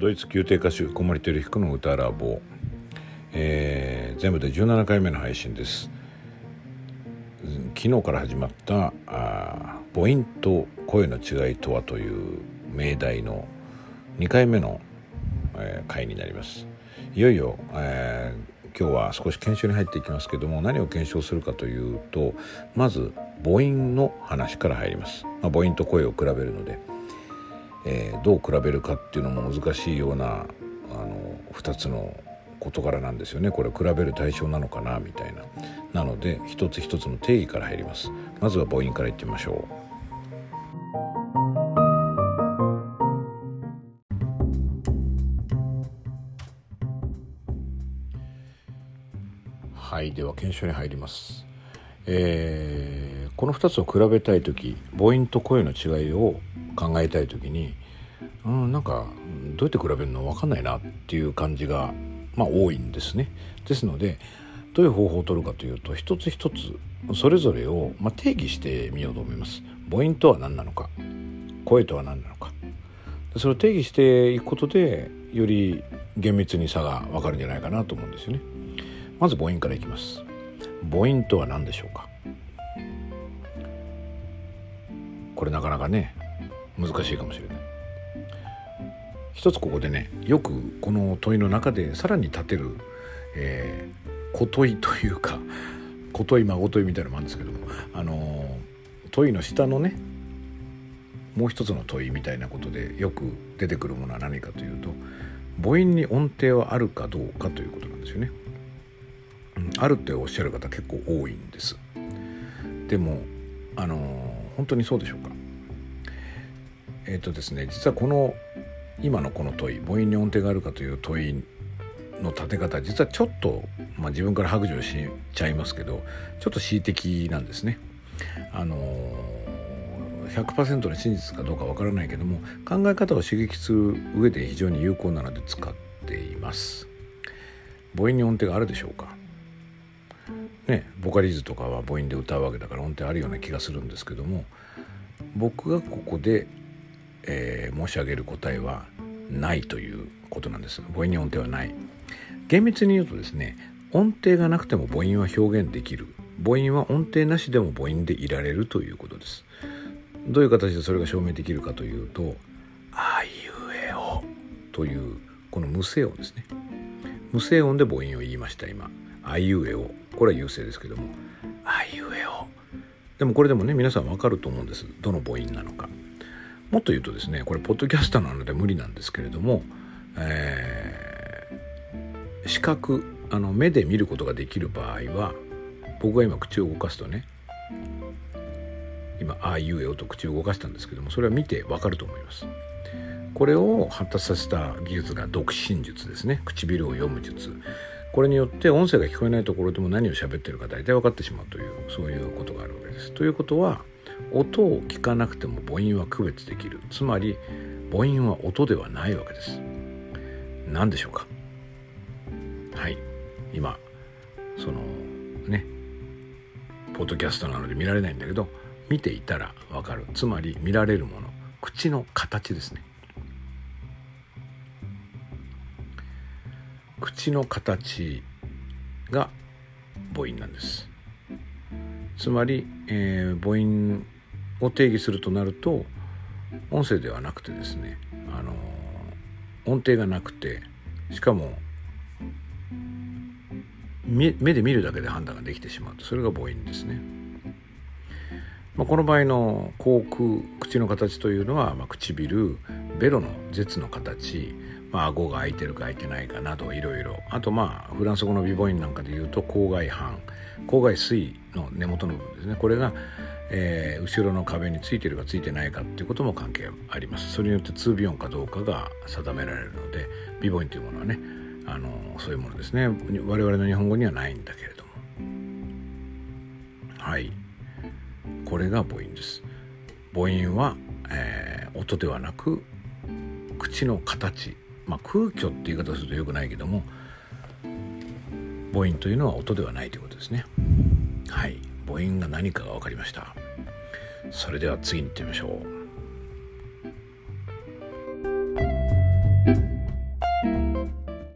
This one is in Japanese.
ドイツ宮廷歌手小森照彦の歌ラボ、えー、全部で17回目の配信です。昨日から始まったあ母音と声の違いとはという命題の2回目の、えー、回になります。いよいよ、えー、今日は少し研修に入っていきますけども何を検証するかというとまず母音の話から入ります、まあ、母音と声を比べるのでえー、どう比べるかっていうのも難しいようなあの2つの事柄なんですよね。これ比べる対象なのかなみたいな。なので一つ一つの定義から入ります。まずは母音からいってみましょう。はいでは検証に入ります。えー、この2つを比べたい時母音と声の違いを考えたい時にうんなんかどうやって比べるの分かんないなっていう感じがまあ多いんですね。ですのでどういう方法を取るかというと一つ一つそれぞれを、まあ、定義してみようと思います。母音とは何なのか声とは何なのかそれを定義していくことでより厳密に差が分かるんじゃないかなと思うんですよね。まず母音からいきます。母音とは何でしょうか？これなかなかね難しいかもしれない一つここでねよくこの問いの中でさらに立てる、えー、小問いというか 小問い孫問いみたいなのもあるんですけどもあの問いの下のねもう一つの問いみたいなことでよく出てくるものは何かというと母音に音程はあるかどうかということなんですよね。うん、あるっておっしゃる方結構多いんです。でもあの本当にそうでしょうか？えっ、ー、とですね実はこの今のこの問い母音に音程があるかという問いの立て方実はちょっと、まあ、自分から白状しちゃいますけどちょっと恣意的なんですね。あの100%の真実かどうかわからないけども考え方を刺激する上で非常に有効なので使っています。母音に音程があるでしょうか？ねボカリーズとかは母音で歌うわけだから音程あるような気がするんですけども僕がここでえー、申し上げる答えはないということなんです。母音に音程はない。厳密に言うとですね音程がなくても母音は表現できる。母音は音程なしでも母音でいられるということです。どういう形でそれが証明できるかというと「あいうえお」というこの無声音ですね。無声音で母音を言いました今「あいうえお」これは優勢ですけども「あいうえお」でもこれでもね皆さん分かると思うんです。どの母音なのか。もっと言うとですねこれポッドキャスターなので無理なんですけれども、えー、視覚あの目で見ることができる場合は僕が今口を動かすとね今「ああいうえお」と口を動かしたんですけどもそれは見てわかると思います。これを発達させた技術が読心術ですね。唇を読む術これによって音声が聞こえないところでも何を喋ってるか大体分かってしまうというそういうことがあるわけです。ということは音を聞かなくても母音は区別できる。つまり母音は音ではないわけです。何でしょうか。はい。今そのねポッドキャストなので見られないんだけど見ていたらわかる。つまり見られるもの。口の形ですね。口の形が母音なんですつまり、えー、母音を定義するとなると音声ではなくてですね、あの音程がなくてしかも目で見るだけで判断ができてしまうとそれが母音ですね。まあ、この場合の口腔口の形というのは、まあ、唇ベロの舌の形、まあ顎が開いてるか開いてないかなどいろいろ。あとまあフランス語の美母音なんかで言うと口外斑口外水の根元の部分ですね。これが、えー、後ろの壁についてるかついてないかっていうことも関係あります。それによって2ビヨンかどうかが定められるので美母音というものはねあのそういうものですね。我々の日本語にはないんだけれども。はい。これが母音です。母音は、えー、音ではなく口の形まあ空虚って言い方するとよくないけども母音というのは音ではないということですね。はい。母音が何かが分かりました。それでは次に行ってみましょう。